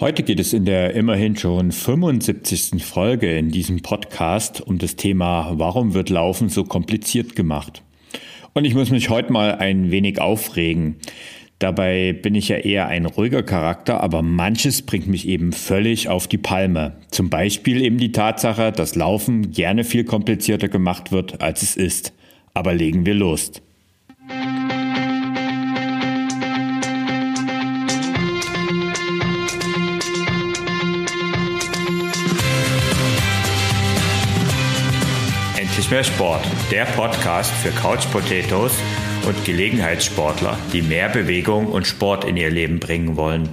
Heute geht es in der immerhin schon 75. Folge in diesem Podcast um das Thema, warum wird Laufen so kompliziert gemacht? Und ich muss mich heute mal ein wenig aufregen. Dabei bin ich ja eher ein ruhiger Charakter, aber manches bringt mich eben völlig auf die Palme. Zum Beispiel eben die Tatsache, dass Laufen gerne viel komplizierter gemacht wird, als es ist. Aber legen wir los. Mehr Sport, der Podcast für Couch Potatoes und Gelegenheitssportler, die mehr Bewegung und Sport in ihr Leben bringen wollen.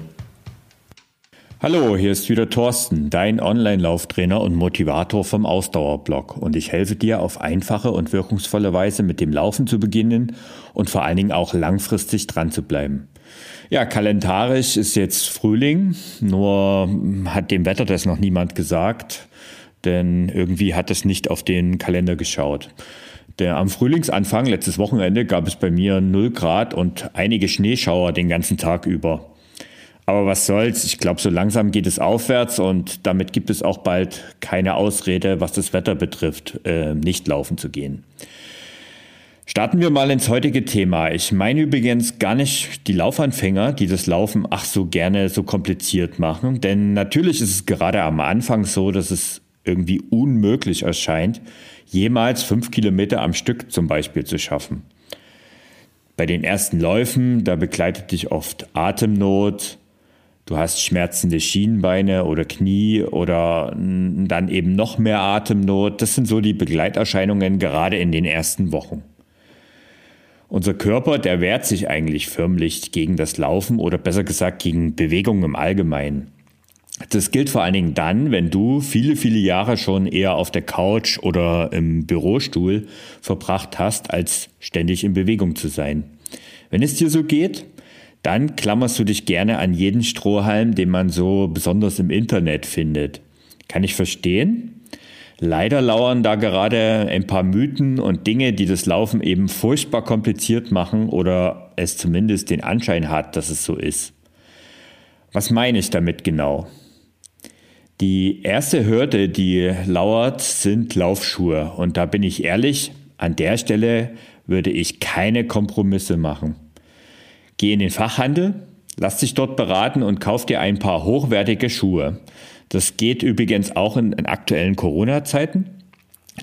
Hallo, hier ist wieder Thorsten, dein Online-Lauftrainer und Motivator vom Ausdauerblog und ich helfe dir auf einfache und wirkungsvolle Weise mit dem Laufen zu beginnen und vor allen Dingen auch langfristig dran zu bleiben. Ja, kalendarisch ist jetzt Frühling, nur hat dem Wetter das noch niemand gesagt, denn irgendwie hat es nicht auf den Kalender geschaut. Der, am Frühlingsanfang, letztes Wochenende, gab es bei mir 0 Grad und einige Schneeschauer den ganzen Tag über. Aber was soll's, ich glaube, so langsam geht es aufwärts und damit gibt es auch bald keine Ausrede, was das Wetter betrifft, äh, nicht laufen zu gehen. Starten wir mal ins heutige Thema. Ich meine übrigens gar nicht die Laufanfänger, die das Laufen ach so gerne so kompliziert machen, denn natürlich ist es gerade am Anfang so, dass es irgendwie unmöglich erscheint, jemals fünf Kilometer am Stück zum Beispiel zu schaffen. Bei den ersten Läufen, da begleitet dich oft Atemnot, du hast schmerzende Schienbeine oder Knie oder dann eben noch mehr Atemnot. Das sind so die Begleiterscheinungen gerade in den ersten Wochen. Unser Körper, der wehrt sich eigentlich förmlich gegen das Laufen oder besser gesagt gegen Bewegung im Allgemeinen. Das gilt vor allen Dingen dann, wenn du viele, viele Jahre schon eher auf der Couch oder im Bürostuhl verbracht hast, als ständig in Bewegung zu sein. Wenn es dir so geht, dann klammerst du dich gerne an jeden Strohhalm, den man so besonders im Internet findet. Kann ich verstehen? Leider lauern da gerade ein paar Mythen und Dinge, die das Laufen eben furchtbar kompliziert machen oder es zumindest den Anschein hat, dass es so ist. Was meine ich damit genau? Die erste Hürde, die lauert, sind Laufschuhe. Und da bin ich ehrlich, an der Stelle würde ich keine Kompromisse machen. Geh in den Fachhandel, lass dich dort beraten und kauf dir ein paar hochwertige Schuhe. Das geht übrigens auch in, in aktuellen Corona-Zeiten.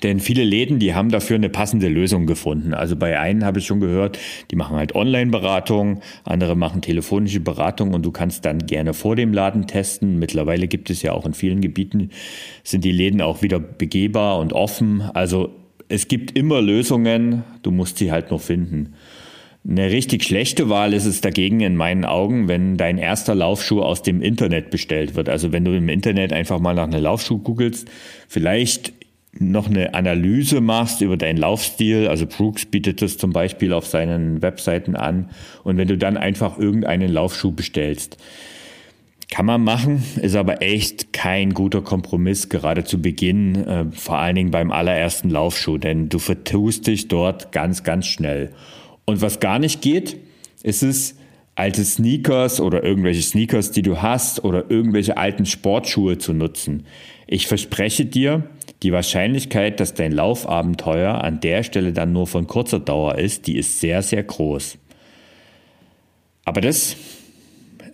Denn viele Läden, die haben dafür eine passende Lösung gefunden. Also bei einen habe ich schon gehört, die machen halt Online-Beratung, andere machen telefonische Beratung und du kannst dann gerne vor dem Laden testen. Mittlerweile gibt es ja auch in vielen Gebieten, sind die Läden auch wieder begehbar und offen. Also es gibt immer Lösungen, du musst sie halt noch finden. Eine richtig schlechte Wahl ist es dagegen in meinen Augen, wenn dein erster Laufschuh aus dem Internet bestellt wird. Also wenn du im Internet einfach mal nach einem Laufschuh googelst, vielleicht noch eine Analyse machst über deinen Laufstil, also Brooks bietet das zum Beispiel auf seinen Webseiten an, und wenn du dann einfach irgendeinen Laufschuh bestellst, kann man machen, ist aber echt kein guter Kompromiss, gerade zu Beginn, äh, vor allen Dingen beim allerersten Laufschuh, denn du vertust dich dort ganz, ganz schnell. Und was gar nicht geht, ist es, alte Sneakers oder irgendwelche Sneakers, die du hast oder irgendwelche alten Sportschuhe zu nutzen. Ich verspreche dir, die Wahrscheinlichkeit, dass dein Laufabenteuer an der Stelle dann nur von kurzer Dauer ist, die ist sehr, sehr groß. Aber das,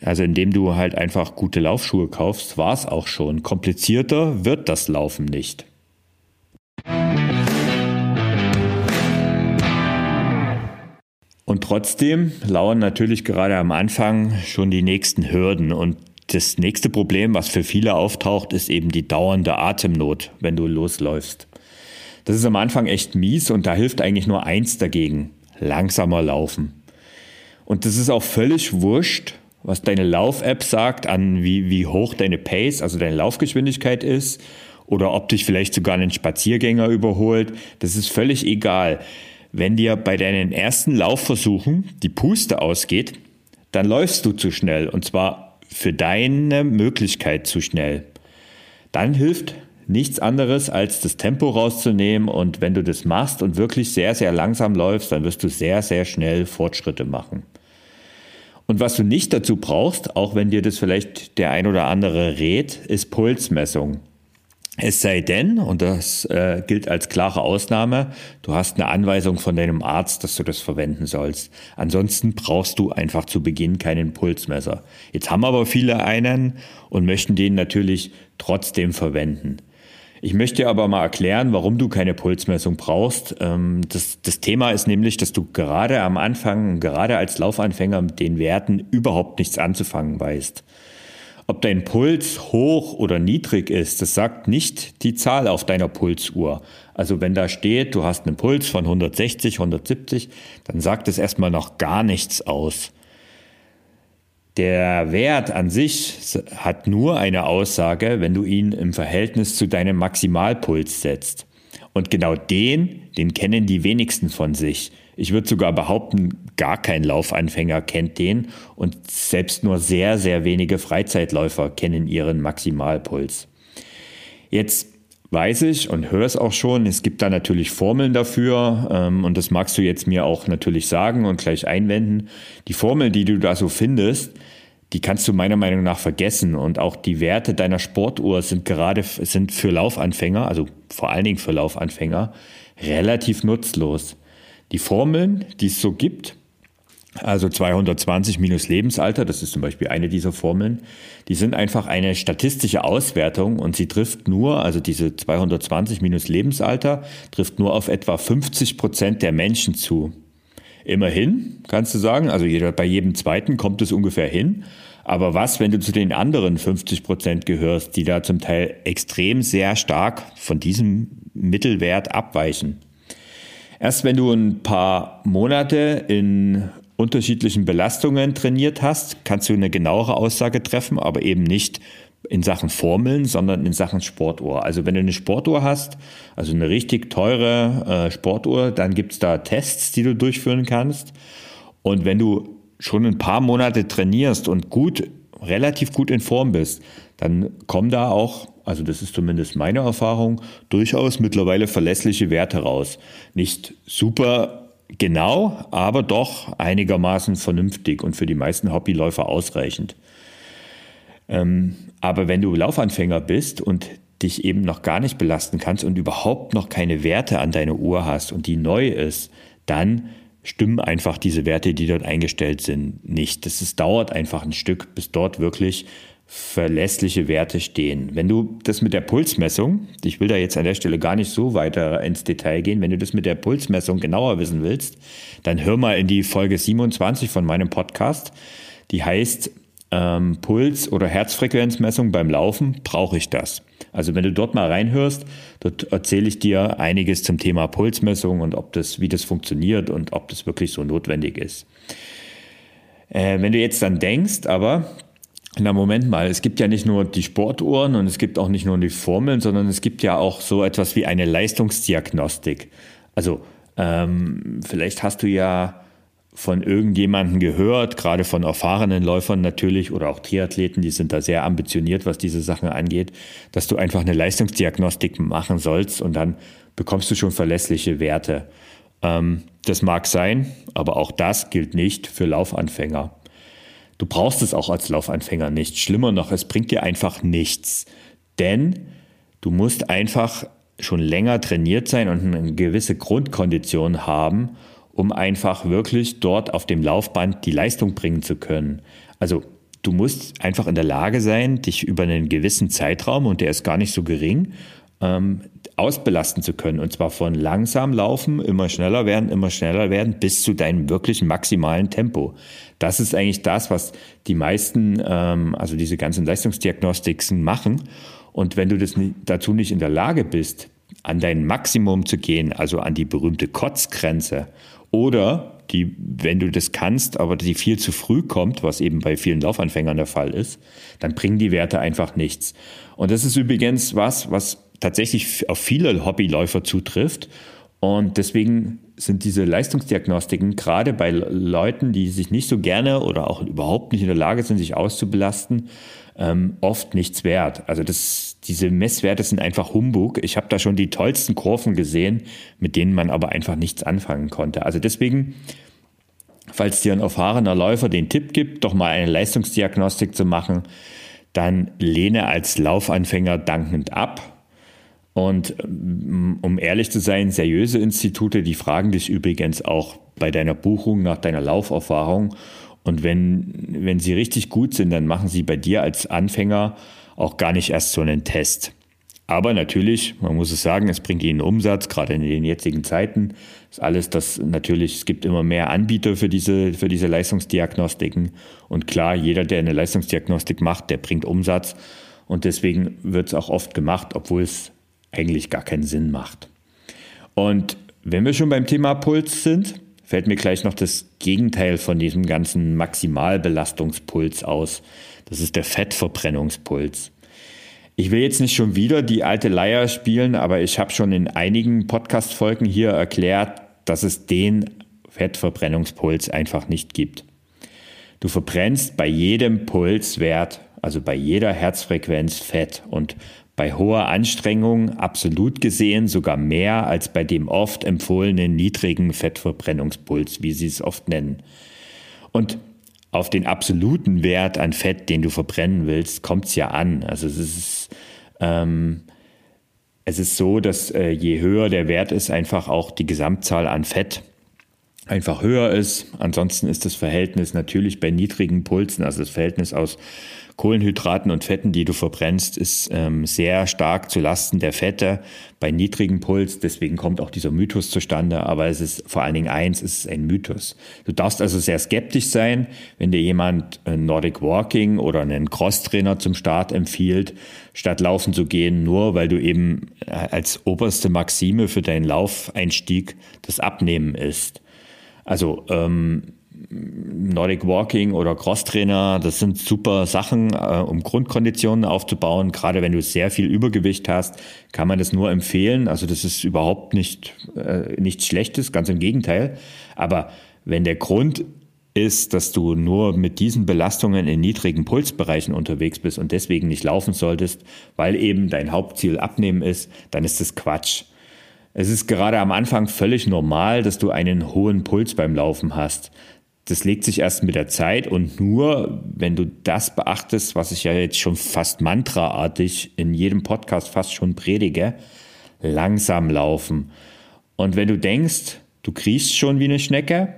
also indem du halt einfach gute Laufschuhe kaufst, war es auch schon. Komplizierter wird das Laufen nicht. Und trotzdem lauern natürlich gerade am Anfang schon die nächsten Hürden. Und das nächste Problem, was für viele auftaucht, ist eben die dauernde Atemnot, wenn du losläufst. Das ist am Anfang echt mies und da hilft eigentlich nur eins dagegen. Langsamer laufen. Und das ist auch völlig wurscht, was deine Lauf-App sagt, an wie, wie hoch deine Pace, also deine Laufgeschwindigkeit ist, oder ob dich vielleicht sogar ein Spaziergänger überholt. Das ist völlig egal. Wenn dir bei deinen ersten Laufversuchen die Puste ausgeht, dann läufst du zu schnell und zwar für deine Möglichkeit zu schnell. Dann hilft nichts anderes, als das Tempo rauszunehmen und wenn du das machst und wirklich sehr, sehr langsam läufst, dann wirst du sehr, sehr schnell Fortschritte machen. Und was du nicht dazu brauchst, auch wenn dir das vielleicht der ein oder andere rät, ist Pulsmessung. Es sei denn, und das äh, gilt als klare Ausnahme, du hast eine Anweisung von deinem Arzt, dass du das verwenden sollst. Ansonsten brauchst du einfach zu Beginn keinen Pulsmesser. Jetzt haben aber viele einen und möchten den natürlich trotzdem verwenden. Ich möchte aber mal erklären, warum du keine Pulsmessung brauchst. Ähm, das, das Thema ist nämlich, dass du gerade am Anfang, gerade als Laufanfänger mit den Werten überhaupt nichts anzufangen weißt. Ob dein Puls hoch oder niedrig ist, das sagt nicht die Zahl auf deiner Pulsuhr. Also wenn da steht, du hast einen Puls von 160, 170, dann sagt es erstmal noch gar nichts aus. Der Wert an sich hat nur eine Aussage, wenn du ihn im Verhältnis zu deinem Maximalpuls setzt. Und genau den, den kennen die wenigsten von sich. Ich würde sogar behaupten, gar kein Laufanfänger kennt den und selbst nur sehr, sehr wenige Freizeitläufer kennen ihren Maximalpuls. Jetzt weiß ich und höre es auch schon, es gibt da natürlich Formeln dafür ähm, und das magst du jetzt mir auch natürlich sagen und gleich einwenden. Die Formel, die du da so findest, die kannst du meiner Meinung nach vergessen und auch die Werte deiner Sportuhr sind gerade sind für Laufanfänger, also vor allen Dingen für Laufanfänger, relativ nutzlos. Die Formeln, die es so gibt, also 220 minus Lebensalter, das ist zum Beispiel eine dieser Formeln, die sind einfach eine statistische Auswertung und sie trifft nur, also diese 220 minus Lebensalter, trifft nur auf etwa 50 Prozent der Menschen zu. Immerhin, kannst du sagen, also jeder, bei jedem zweiten kommt es ungefähr hin. Aber was, wenn du zu den anderen 50 Prozent gehörst, die da zum Teil extrem sehr stark von diesem Mittelwert abweichen? Erst wenn du ein paar Monate in unterschiedlichen Belastungen trainiert hast, kannst du eine genauere Aussage treffen, aber eben nicht in Sachen Formeln, sondern in Sachen Sportuhr. Also wenn du eine Sportuhr hast, also eine richtig teure äh, Sportuhr, dann gibt's da Tests, die du durchführen kannst. Und wenn du schon ein paar Monate trainierst und gut, relativ gut in Form bist, dann kommen da auch, also das ist zumindest meine Erfahrung, durchaus mittlerweile verlässliche Werte raus. Nicht super genau, aber doch einigermaßen vernünftig und für die meisten Hobbyläufer ausreichend. Ähm, aber wenn du Laufanfänger bist und dich eben noch gar nicht belasten kannst und überhaupt noch keine Werte an deiner Uhr hast und die neu ist, dann stimmen einfach diese Werte, die dort eingestellt sind, nicht. Das dauert einfach ein Stück, bis dort wirklich verlässliche Werte stehen. Wenn du das mit der Pulsmessung, ich will da jetzt an der Stelle gar nicht so weiter ins Detail gehen, wenn du das mit der Pulsmessung genauer wissen willst, dann hör mal in die Folge 27 von meinem Podcast. Die heißt ähm, Puls- oder Herzfrequenzmessung beim Laufen, brauche ich das? Also wenn du dort mal reinhörst, dort erzähle ich dir einiges zum Thema Pulsmessung und ob das, wie das funktioniert und ob das wirklich so notwendig ist. Äh, wenn du jetzt dann denkst, aber na, Moment mal, es gibt ja nicht nur die Sportuhren und es gibt auch nicht nur die Formeln, sondern es gibt ja auch so etwas wie eine Leistungsdiagnostik. Also ähm, vielleicht hast du ja von irgendjemandem gehört, gerade von erfahrenen Läufern natürlich oder auch Triathleten, die sind da sehr ambitioniert, was diese Sachen angeht, dass du einfach eine Leistungsdiagnostik machen sollst und dann bekommst du schon verlässliche Werte. Ähm, das mag sein, aber auch das gilt nicht für Laufanfänger. Du brauchst es auch als Laufanfänger nicht. Schlimmer noch, es bringt dir einfach nichts. Denn du musst einfach schon länger trainiert sein und eine gewisse Grundkondition haben, um einfach wirklich dort auf dem Laufband die Leistung bringen zu können. Also du musst einfach in der Lage sein, dich über einen gewissen Zeitraum, und der ist gar nicht so gering, ähm, ausbelasten zu können. Und zwar von langsam laufen, immer schneller werden, immer schneller werden, bis zu deinem wirklichen maximalen Tempo. Das ist eigentlich das, was die meisten, ähm, also diese ganzen Leistungsdiagnostiken machen. Und wenn du das nicht, dazu nicht in der Lage bist, an dein Maximum zu gehen, also an die berühmte Kotzgrenze, oder die, wenn du das kannst, aber die viel zu früh kommt, was eben bei vielen Laufanfängern der Fall ist, dann bringen die Werte einfach nichts. Und das ist übrigens was, was tatsächlich auf viele Hobbyläufer zutrifft. Und deswegen sind diese Leistungsdiagnostiken gerade bei Leuten, die sich nicht so gerne oder auch überhaupt nicht in der Lage sind, sich auszubelasten, ähm, oft nichts wert. Also das, diese Messwerte sind einfach Humbug. Ich habe da schon die tollsten Kurven gesehen, mit denen man aber einfach nichts anfangen konnte. Also deswegen falls dir ein erfahrener Läufer den Tipp gibt, doch mal eine Leistungsdiagnostik zu machen, dann lehne als Laufanfänger dankend ab. Und mm, um ehrlich zu sein, seriöse Institute, die fragen dich übrigens auch bei deiner Buchung nach deiner Lauferfahrung. Und wenn, wenn sie richtig gut sind, dann machen sie bei dir als Anfänger auch gar nicht erst so einen Test. Aber natürlich, man muss es sagen, es bringt ihnen Umsatz, gerade in den jetzigen Zeiten. Ist alles das natürlich, es gibt immer mehr Anbieter für diese, für diese Leistungsdiagnostiken. Und klar, jeder, der eine Leistungsdiagnostik macht, der bringt Umsatz. Und deswegen wird es auch oft gemacht, obwohl es eigentlich gar keinen Sinn macht. Und wenn wir schon beim Thema Puls sind, fällt mir gleich noch das Gegenteil von diesem ganzen Maximalbelastungspuls aus. Das ist der Fettverbrennungspuls. Ich will jetzt nicht schon wieder die alte Leier spielen, aber ich habe schon in einigen Podcast-Folgen hier erklärt, dass es den Fettverbrennungspuls einfach nicht gibt. Du verbrennst bei jedem Pulswert, also bei jeder Herzfrequenz Fett und bei hoher Anstrengung absolut gesehen sogar mehr als bei dem oft empfohlenen niedrigen Fettverbrennungspuls, wie sie es oft nennen. Und auf den absoluten Wert an Fett, den du verbrennen willst, kommt es ja an. Also es ist, ähm, es ist so, dass äh, je höher der Wert ist, einfach auch die Gesamtzahl an Fett einfach höher ist. Ansonsten ist das Verhältnis natürlich bei niedrigen Pulsen, also das Verhältnis aus Kohlenhydraten und Fetten, die du verbrennst, ist ähm, sehr stark zu Lasten der Fette bei niedrigem Puls. Deswegen kommt auch dieser Mythos zustande. Aber es ist vor allen Dingen eins, es ist ein Mythos. Du darfst also sehr skeptisch sein, wenn dir jemand Nordic Walking oder einen Crosstrainer zum Start empfiehlt, statt laufen zu gehen, nur weil du eben äh, als oberste Maxime für deinen Laufeinstieg das Abnehmen ist. Also ähm, Nordic Walking oder Crosstrainer, das sind super Sachen, äh, um Grundkonditionen aufzubauen. Gerade wenn du sehr viel Übergewicht hast, kann man das nur empfehlen. Also das ist überhaupt nicht äh, nichts Schlechtes, ganz im Gegenteil. Aber wenn der Grund ist, dass du nur mit diesen Belastungen in niedrigen Pulsbereichen unterwegs bist und deswegen nicht laufen solltest, weil eben dein Hauptziel abnehmen ist, dann ist das Quatsch. Es ist gerade am Anfang völlig normal, dass du einen hohen Puls beim Laufen hast das legt sich erst mit der Zeit und nur, wenn du das beachtest, was ich ja jetzt schon fast mantraartig in jedem Podcast fast schon predige, langsam laufen. Und wenn du denkst, du kriechst schon wie eine Schnecke,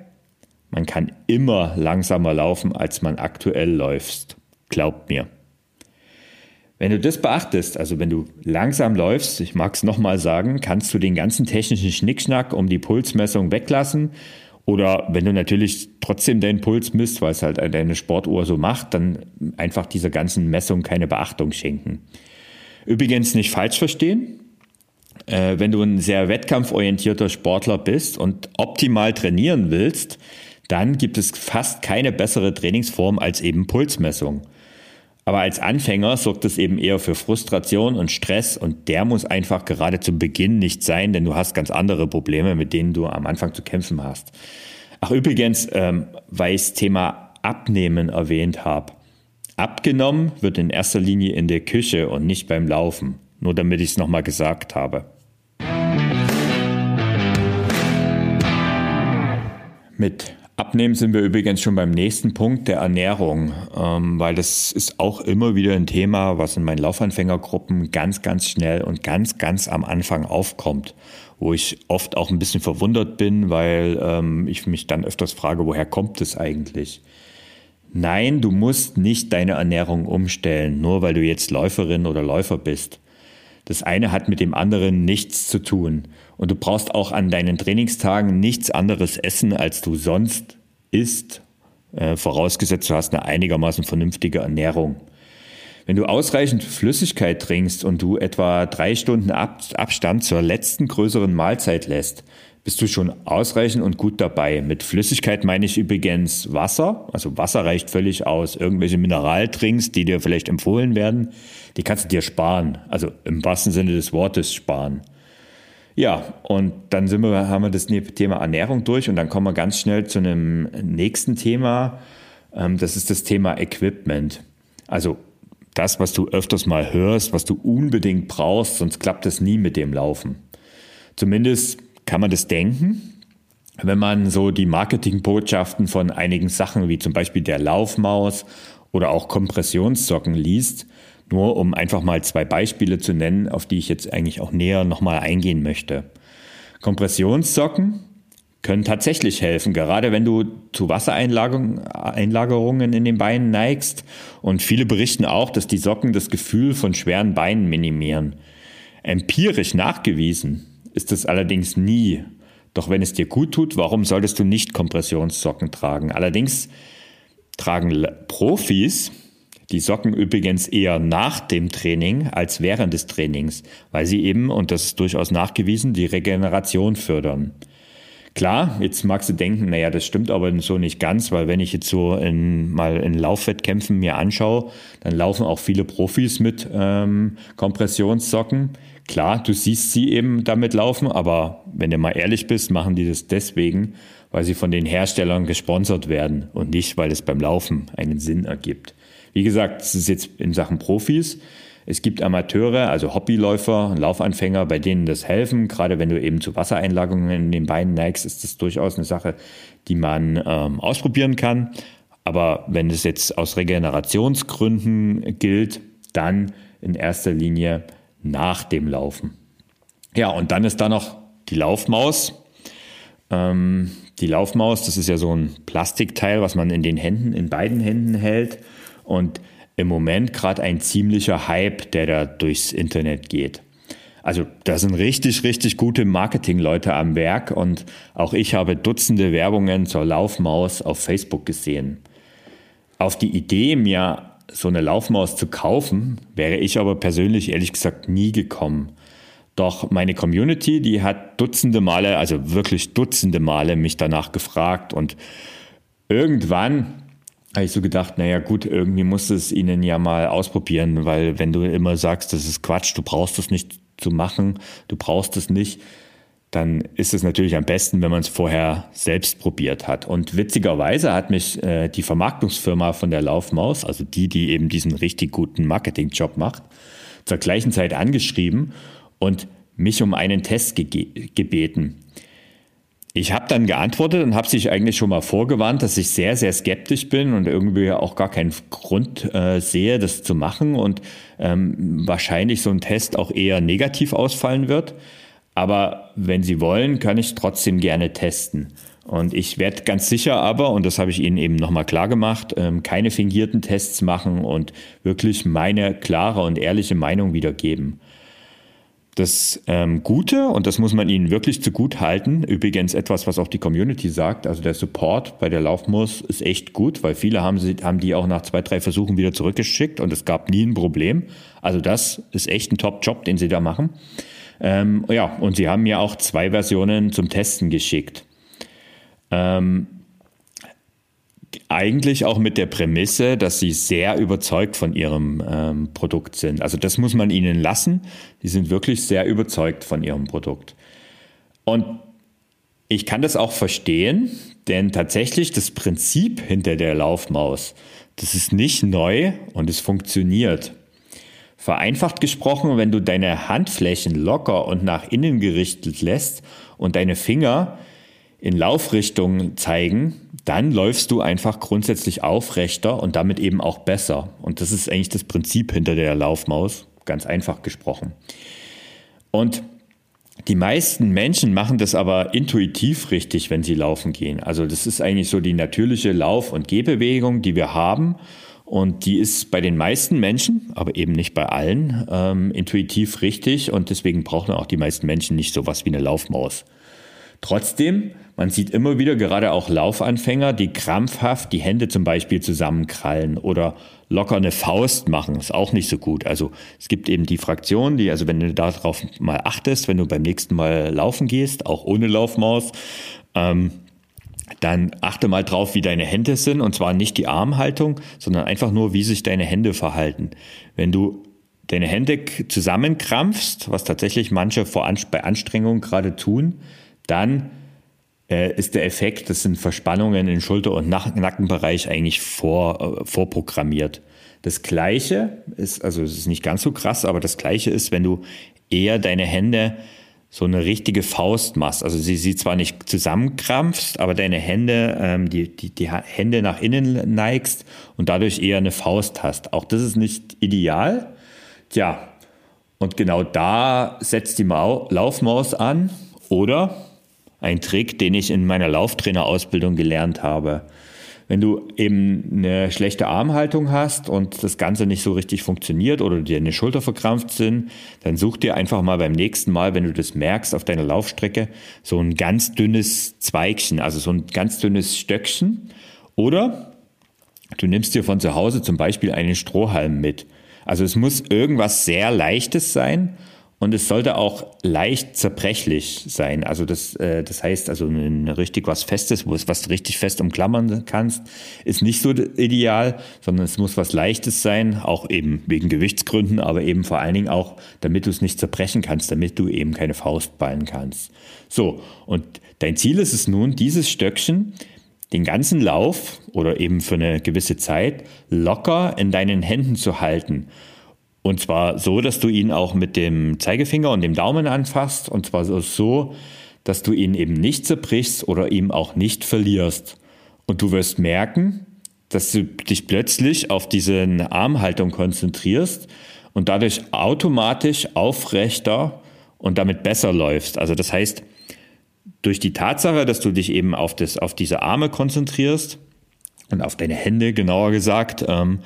man kann immer langsamer laufen, als man aktuell läufst. Glaubt mir. Wenn du das beachtest, also wenn du langsam läufst, ich mag es nochmal sagen, kannst du den ganzen technischen Schnickschnack um die Pulsmessung weglassen oder wenn du natürlich trotzdem deinen Puls misst, weil es halt deine Sportuhr so macht, dann einfach dieser ganzen Messung keine Beachtung schenken. Übrigens nicht falsch verstehen. Äh, wenn du ein sehr wettkampforientierter Sportler bist und optimal trainieren willst, dann gibt es fast keine bessere Trainingsform als eben Pulsmessung. Aber als Anfänger sorgt es eben eher für Frustration und Stress und der muss einfach gerade zu Beginn nicht sein, denn du hast ganz andere Probleme, mit denen du am Anfang zu kämpfen hast. Ach übrigens, ähm, weil ich das Thema Abnehmen erwähnt habe. Abgenommen wird in erster Linie in der Küche und nicht beim Laufen. Nur damit ich es nochmal gesagt habe. Mit Abnehmen sind wir übrigens schon beim nächsten Punkt der Ernährung, ähm, weil das ist auch immer wieder ein Thema, was in meinen Laufanfängergruppen ganz, ganz schnell und ganz, ganz am Anfang aufkommt, wo ich oft auch ein bisschen verwundert bin, weil ähm, ich mich dann öfters frage, woher kommt es eigentlich? Nein, du musst nicht deine Ernährung umstellen, nur weil du jetzt Läuferin oder Läufer bist. Das eine hat mit dem anderen nichts zu tun. Und du brauchst auch an deinen Trainingstagen nichts anderes essen, als du sonst isst, äh, vorausgesetzt du hast eine einigermaßen vernünftige Ernährung. Wenn du ausreichend Flüssigkeit trinkst und du etwa drei Stunden Ab Abstand zur letzten größeren Mahlzeit lässt, bist du schon ausreichend und gut dabei. Mit Flüssigkeit meine ich übrigens Wasser. Also Wasser reicht völlig aus. Irgendwelche Mineraltrinks, die dir vielleicht empfohlen werden, die kannst du dir sparen. Also im wahrsten Sinne des Wortes sparen. Ja, und dann sind wir, haben wir das Thema Ernährung durch und dann kommen wir ganz schnell zu einem nächsten Thema. Ähm, das ist das Thema Equipment. Also das, was du öfters mal hörst, was du unbedingt brauchst, sonst klappt es nie mit dem Laufen. Zumindest kann man das denken. wenn man so die Marketingbotschaften von einigen Sachen wie zum Beispiel der Laufmaus oder auch Kompressionssocken liest, nur um einfach mal zwei Beispiele zu nennen, auf die ich jetzt eigentlich auch näher nochmal eingehen möchte. Kompressionssocken können tatsächlich helfen, gerade wenn du zu Wassereinlagerungen in den Beinen neigst. Und viele berichten auch, dass die Socken das Gefühl von schweren Beinen minimieren. Empirisch nachgewiesen ist es allerdings nie. Doch wenn es dir gut tut, warum solltest du nicht Kompressionssocken tragen? Allerdings tragen Profis die Socken übrigens eher nach dem Training als während des Trainings, weil sie eben, und das ist durchaus nachgewiesen, die Regeneration fördern. Klar, jetzt magst du denken, naja, das stimmt aber so nicht ganz, weil wenn ich jetzt so in, mal in Laufwettkämpfen mir anschaue, dann laufen auch viele Profis mit ähm, Kompressionssocken. Klar, du siehst sie eben damit laufen, aber wenn du mal ehrlich bist, machen die das deswegen, weil sie von den Herstellern gesponsert werden und nicht, weil es beim Laufen einen Sinn ergibt. Wie gesagt, es ist jetzt in Sachen Profis. Es gibt Amateure, also Hobbyläufer, Laufanfänger, bei denen das helfen. Gerade wenn du eben zu Wassereinlagerungen in den Beinen neigst, ist das durchaus eine Sache, die man ähm, ausprobieren kann. Aber wenn es jetzt aus Regenerationsgründen gilt, dann in erster Linie nach dem Laufen. Ja, und dann ist da noch die Laufmaus. Ähm, die Laufmaus, das ist ja so ein Plastikteil, was man in den Händen, in beiden Händen hält. Und im Moment gerade ein ziemlicher Hype, der da durchs Internet geht. Also da sind richtig, richtig gute Marketingleute am Werk und auch ich habe Dutzende Werbungen zur Laufmaus auf Facebook gesehen. Auf die Idee, mir so eine Laufmaus zu kaufen, wäre ich aber persönlich ehrlich gesagt nie gekommen. Doch meine Community, die hat Dutzende Male, also wirklich Dutzende Male mich danach gefragt und irgendwann habe ich so gedacht, naja gut, irgendwie musst du es ihnen ja mal ausprobieren, weil wenn du immer sagst, das ist Quatsch, du brauchst es nicht zu machen, du brauchst es nicht, dann ist es natürlich am besten, wenn man es vorher selbst probiert hat. Und witzigerweise hat mich äh, die Vermarktungsfirma von der Laufmaus, also die, die eben diesen richtig guten Marketingjob macht, zur gleichen Zeit angeschrieben und mich um einen Test ge gebeten. Ich habe dann geantwortet und habe sich eigentlich schon mal vorgewarnt, dass ich sehr, sehr skeptisch bin und irgendwie auch gar keinen Grund äh, sehe, das zu machen und ähm, wahrscheinlich so ein Test auch eher negativ ausfallen wird. Aber wenn Sie wollen, kann ich trotzdem gerne testen. Und ich werde ganz sicher aber, und das habe ich Ihnen eben nochmal klar gemacht, ähm, keine fingierten Tests machen und wirklich meine klare und ehrliche Meinung wiedergeben. Das ähm, Gute, und das muss man ihnen wirklich zugute halten, übrigens etwas, was auch die Community sagt, also der Support bei der Laufmus ist echt gut, weil viele haben, sie, haben die auch nach zwei, drei Versuchen wieder zurückgeschickt und es gab nie ein Problem. Also das ist echt ein Top-Job, den sie da machen. Ähm, ja, und sie haben mir auch zwei Versionen zum Testen geschickt. Ähm, eigentlich auch mit der Prämisse, dass sie sehr überzeugt von ihrem ähm, Produkt sind. Also das muss man ihnen lassen. Sie sind wirklich sehr überzeugt von ihrem Produkt. Und ich kann das auch verstehen, denn tatsächlich das Prinzip hinter der Laufmaus, das ist nicht neu und es funktioniert. Vereinfacht gesprochen, wenn du deine Handflächen locker und nach innen gerichtet lässt und deine Finger in Laufrichtung zeigen, dann läufst du einfach grundsätzlich aufrechter und damit eben auch besser. Und das ist eigentlich das Prinzip hinter der Laufmaus, ganz einfach gesprochen. Und die meisten Menschen machen das aber intuitiv richtig, wenn sie laufen gehen. Also das ist eigentlich so die natürliche Lauf- und Gehbewegung, die wir haben. Und die ist bei den meisten Menschen, aber eben nicht bei allen, ähm, intuitiv richtig. Und deswegen brauchen auch die meisten Menschen nicht sowas wie eine Laufmaus. Trotzdem, man sieht immer wieder gerade auch Laufanfänger, die krampfhaft die Hände zum Beispiel zusammenkrallen oder locker eine Faust machen. Ist auch nicht so gut. Also es gibt eben die Fraktion, die, also wenn du darauf mal achtest, wenn du beim nächsten Mal laufen gehst, auch ohne Laufmaus, ähm, dann achte mal drauf, wie deine Hände sind. Und zwar nicht die Armhaltung, sondern einfach nur, wie sich deine Hände verhalten. Wenn du deine Hände zusammenkrampfst, was tatsächlich manche vor bei Anstrengung gerade tun, dann ist der Effekt, das sind Verspannungen im Schulter- und Nackenbereich eigentlich vor, äh, vorprogrammiert. Das Gleiche ist, also es ist nicht ganz so krass, aber das Gleiche ist, wenn du eher deine Hände so eine richtige Faust machst. Also sie sieht zwar nicht zusammenkrampfst, aber deine Hände, ähm, die, die, die Hände nach innen neigst und dadurch eher eine Faust hast. Auch das ist nicht ideal. Tja, und genau da setzt die Mau Laufmaus an oder ein Trick, den ich in meiner Lauftrainerausbildung gelernt habe. Wenn du eben eine schlechte Armhaltung hast und das Ganze nicht so richtig funktioniert oder dir eine Schulter verkrampft sind, dann such dir einfach mal beim nächsten Mal, wenn du das merkst auf deiner Laufstrecke, so ein ganz dünnes Zweigchen, also so ein ganz dünnes Stöckchen. Oder du nimmst dir von zu Hause zum Beispiel einen Strohhalm mit. Also es muss irgendwas sehr Leichtes sein und es sollte auch leicht zerbrechlich sein. Also das, äh, das heißt, also ein richtig was Festes, wo es was richtig fest umklammern kannst, ist nicht so ideal, sondern es muss was Leichtes sein, auch eben wegen Gewichtsgründen, aber eben vor allen Dingen auch, damit du es nicht zerbrechen kannst, damit du eben keine Faust ballen kannst. So, und dein Ziel ist es nun, dieses Stöckchen den ganzen Lauf oder eben für eine gewisse Zeit locker in deinen Händen zu halten. Und zwar so, dass du ihn auch mit dem Zeigefinger und dem Daumen anfasst. Und zwar so, dass du ihn eben nicht zerbrichst oder ihm auch nicht verlierst. Und du wirst merken, dass du dich plötzlich auf diese Armhaltung konzentrierst und dadurch automatisch aufrechter und damit besser läufst. Also das heißt, durch die Tatsache, dass du dich eben auf, das, auf diese Arme konzentrierst und auf deine Hände genauer gesagt, ähm,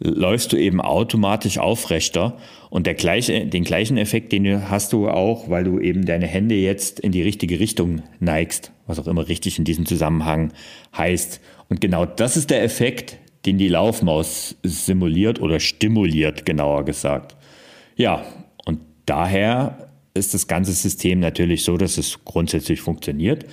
läufst du eben automatisch aufrechter und der gleiche, den gleichen Effekt, den hast du auch, weil du eben deine Hände jetzt in die richtige Richtung neigst, was auch immer richtig in diesem Zusammenhang heißt. Und genau das ist der Effekt, den die Laufmaus simuliert oder stimuliert, genauer gesagt. Ja, und daher ist das ganze System natürlich so, dass es grundsätzlich funktioniert.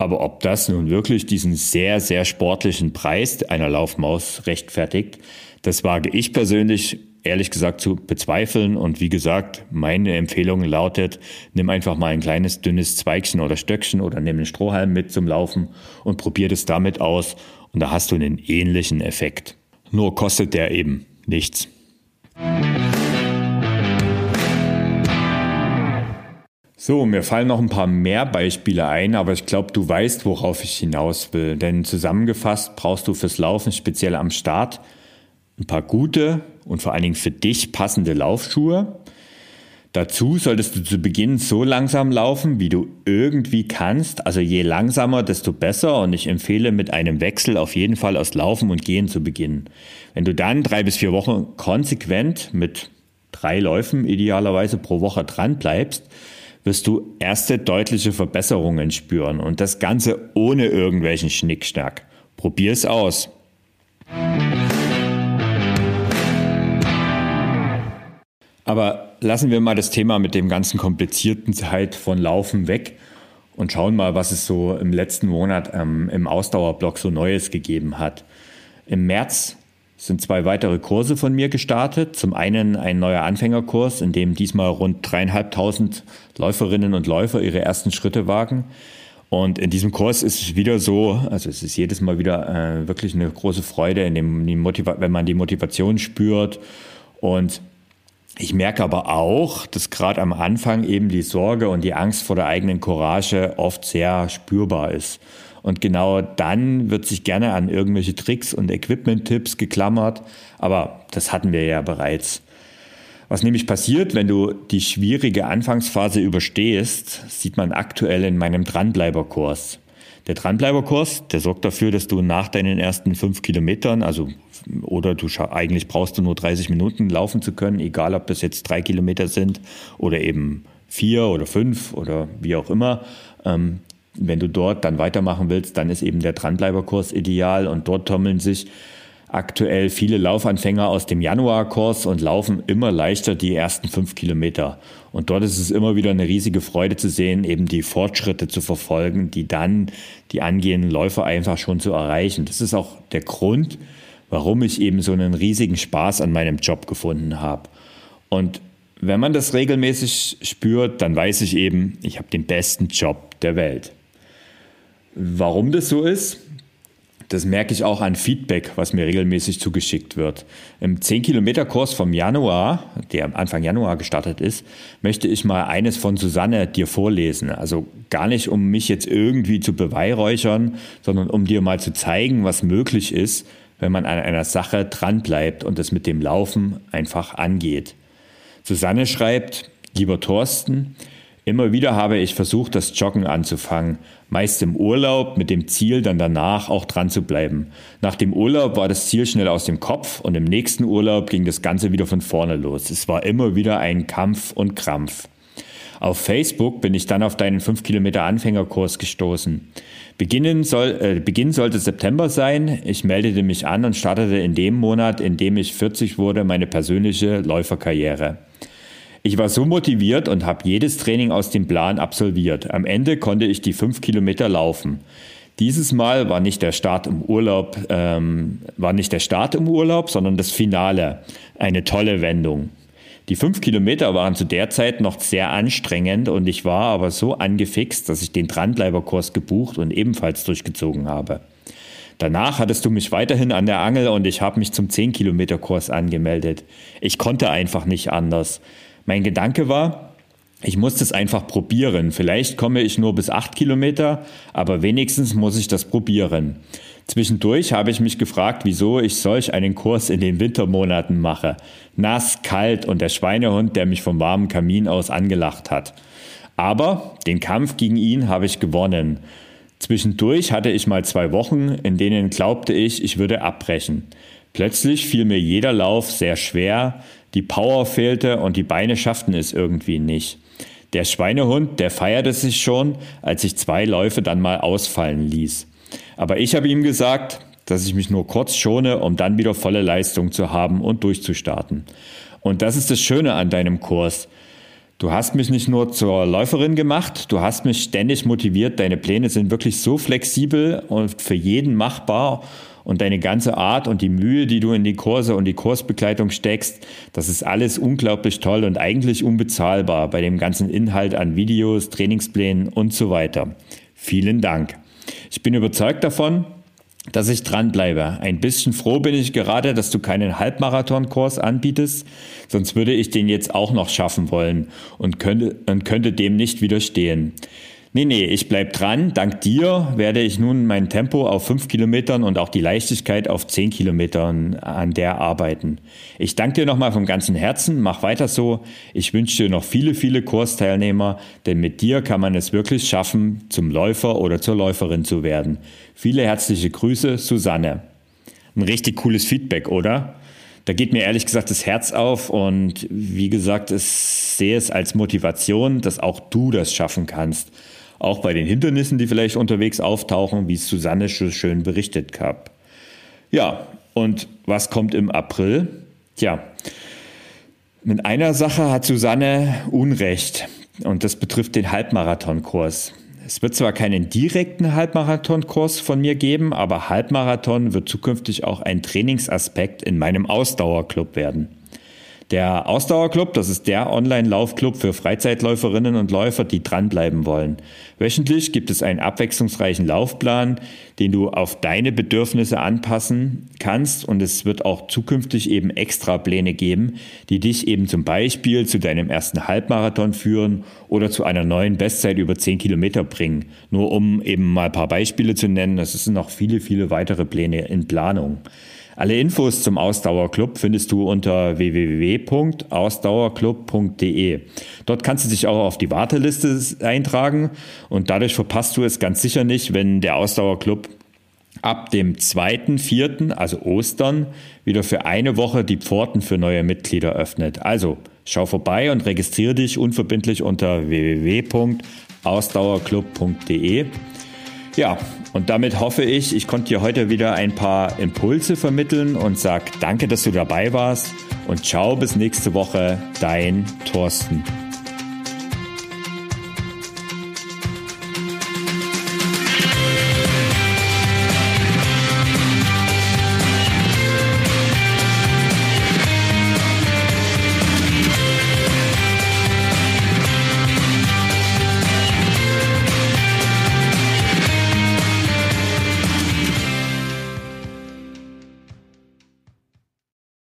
Aber ob das nun wirklich diesen sehr, sehr sportlichen Preis einer Laufmaus rechtfertigt, das wage ich persönlich ehrlich gesagt zu bezweifeln. Und wie gesagt, meine Empfehlung lautet, nimm einfach mal ein kleines dünnes Zweigchen oder Stöckchen oder nimm einen Strohhalm mit zum Laufen und probier das damit aus. Und da hast du einen ähnlichen Effekt. Nur kostet der eben nichts. So, mir fallen noch ein paar mehr Beispiele ein, aber ich glaube, du weißt, worauf ich hinaus will. Denn zusammengefasst brauchst du fürs Laufen speziell am Start ein paar gute und vor allen Dingen für dich passende Laufschuhe. Dazu solltest du zu Beginn so langsam laufen, wie du irgendwie kannst. Also je langsamer, desto besser. Und ich empfehle mit einem Wechsel auf jeden Fall aus Laufen und Gehen zu beginnen. Wenn du dann drei bis vier Wochen konsequent mit drei Läufen idealerweise pro Woche dran bleibst, wirst du erste deutliche Verbesserungen spüren. Und das Ganze ohne irgendwelchen Schnickschnack. Probier es aus. Aber lassen wir mal das Thema mit dem ganzen komplizierten Zeit von Laufen weg und schauen mal, was es so im letzten Monat ähm, im Ausdauerblock so Neues gegeben hat. Im März sind zwei weitere Kurse von mir gestartet. Zum einen ein neuer Anfängerkurs, in dem diesmal rund dreieinhalbtausend Läuferinnen und Läufer ihre ersten Schritte wagen. Und in diesem Kurs ist es wieder so, also es ist jedes Mal wieder äh, wirklich eine große Freude, in dem, wenn man die Motivation spürt und ich merke aber auch, dass gerade am Anfang eben die Sorge und die Angst vor der eigenen Courage oft sehr spürbar ist. Und genau dann wird sich gerne an irgendwelche Tricks und Equipment-Tipps geklammert. Aber das hatten wir ja bereits. Was nämlich passiert, wenn du die schwierige Anfangsphase überstehst, sieht man aktuell in meinem Dranbleiberkurs. Der Dranbleiberkurs, der sorgt dafür, dass du nach deinen ersten fünf Kilometern, also oder du eigentlich brauchst du nur 30 Minuten laufen zu können, egal ob das jetzt drei Kilometer sind oder eben vier oder fünf oder wie auch immer. Ähm, wenn du dort dann weitermachen willst, dann ist eben der Dranbleiberkurs ideal und dort tummeln sich aktuell viele Laufanfänger aus dem Januarkurs und laufen immer leichter die ersten fünf Kilometer. Und dort ist es immer wieder eine riesige Freude zu sehen, eben die Fortschritte zu verfolgen, die dann die angehenden Läufer einfach schon zu erreichen. Das ist auch der Grund, warum ich eben so einen riesigen Spaß an meinem Job gefunden habe. Und wenn man das regelmäßig spürt, dann weiß ich eben, ich habe den besten Job der Welt. Warum das so ist, Das merke ich auch an Feedback, was mir regelmäßig zugeschickt wird. Im 10-Kilometer-Kurs vom Januar, der Anfang Januar gestartet ist, möchte ich mal eines von Susanne dir vorlesen. Also gar nicht, um mich jetzt irgendwie zu beweihräuchern, sondern um dir mal zu zeigen, was möglich ist, wenn man an einer Sache dranbleibt und es mit dem Laufen einfach angeht. Susanne schreibt, lieber Thorsten, Immer wieder habe ich versucht, das Joggen anzufangen, meist im Urlaub mit dem Ziel, dann danach auch dran zu bleiben. Nach dem Urlaub war das Ziel schnell aus dem Kopf und im nächsten Urlaub ging das Ganze wieder von vorne los. Es war immer wieder ein Kampf und Krampf. Auf Facebook bin ich dann auf deinen 5 Kilometer Anfängerkurs gestoßen. Beginnen soll, äh, Beginn sollte September sein. Ich meldete mich an und startete in dem Monat, in dem ich 40 wurde, meine persönliche Läuferkarriere. Ich war so motiviert und habe jedes Training aus dem Plan absolviert. Am Ende konnte ich die fünf Kilometer laufen. Dieses Mal war nicht der Start im Urlaub, ähm, war nicht der Start im Urlaub, sondern das Finale. Eine tolle Wendung. Die fünf Kilometer waren zu der Zeit noch sehr anstrengend und ich war aber so angefixt, dass ich den Dranbleiberkurs gebucht und ebenfalls durchgezogen habe. Danach hattest du mich weiterhin an der Angel und ich habe mich zum 10 Kilometer Kurs angemeldet. Ich konnte einfach nicht anders. Mein Gedanke war, ich muss das einfach probieren. Vielleicht komme ich nur bis acht Kilometer, aber wenigstens muss ich das probieren. Zwischendurch habe ich mich gefragt, wieso ich solch einen Kurs in den Wintermonaten mache. Nass, kalt und der Schweinehund, der mich vom warmen Kamin aus angelacht hat. Aber den Kampf gegen ihn habe ich gewonnen. Zwischendurch hatte ich mal zwei Wochen, in denen glaubte ich, ich würde abbrechen. Plötzlich fiel mir jeder Lauf sehr schwer, die Power fehlte und die Beine schafften es irgendwie nicht. Der Schweinehund, der feierte sich schon, als ich zwei Läufe dann mal ausfallen ließ. Aber ich habe ihm gesagt, dass ich mich nur kurz schone, um dann wieder volle Leistung zu haben und durchzustarten. Und das ist das Schöne an deinem Kurs. Du hast mich nicht nur zur Läuferin gemacht, du hast mich ständig motiviert. Deine Pläne sind wirklich so flexibel und für jeden machbar und deine ganze Art und die Mühe, die du in die Kurse und die Kursbegleitung steckst, das ist alles unglaublich toll und eigentlich unbezahlbar bei dem ganzen Inhalt an Videos, Trainingsplänen und so weiter. Vielen Dank. Ich bin überzeugt davon, dass ich dranbleibe. Ein bisschen froh bin ich gerade, dass du keinen Halbmarathonkurs anbietest, sonst würde ich den jetzt auch noch schaffen wollen und könnte, und könnte dem nicht widerstehen. Nee, nee, ich bleib dran. Dank dir werde ich nun mein Tempo auf fünf Kilometern und auch die Leichtigkeit auf zehn Kilometern an der arbeiten. Ich danke dir nochmal vom ganzen Herzen. Mach weiter so. Ich wünsche dir noch viele, viele Kursteilnehmer, denn mit dir kann man es wirklich schaffen, zum Läufer oder zur Läuferin zu werden. Viele herzliche Grüße, Susanne. Ein richtig cooles Feedback, oder? Da geht mir ehrlich gesagt das Herz auf und wie gesagt, ich sehe es als Motivation, dass auch du das schaffen kannst auch bei den Hindernissen, die vielleicht unterwegs auftauchen, wie es Susanne schön berichtet hat. Ja, und was kommt im April? Tja, mit einer Sache hat Susanne Unrecht und das betrifft den Halbmarathonkurs. Es wird zwar keinen direkten Halbmarathonkurs von mir geben, aber Halbmarathon wird zukünftig auch ein Trainingsaspekt in meinem Ausdauerclub werden. Der Ausdauerclub, das ist der Online-Laufclub für Freizeitläuferinnen und Läufer, die dranbleiben wollen. Wöchentlich gibt es einen abwechslungsreichen Laufplan, den du auf deine Bedürfnisse anpassen kannst und es wird auch zukünftig eben extra Pläne geben, die dich eben zum Beispiel zu deinem ersten Halbmarathon führen oder zu einer neuen Bestzeit über 10 Kilometer bringen. Nur um eben mal ein paar Beispiele zu nennen, es sind noch viele, viele weitere Pläne in Planung. Alle Infos zum Ausdauerclub findest du unter www.ausdauerclub.de. Dort kannst du dich auch auf die Warteliste eintragen und dadurch verpasst du es ganz sicher nicht, wenn der Ausdauerclub ab dem 2.4., also Ostern, wieder für eine Woche die Pforten für neue Mitglieder öffnet. Also schau vorbei und registriere dich unverbindlich unter www.ausdauerclub.de. Ja, und damit hoffe ich, ich konnte dir heute wieder ein paar Impulse vermitteln und sag danke, dass du dabei warst und ciao bis nächste Woche, dein Thorsten.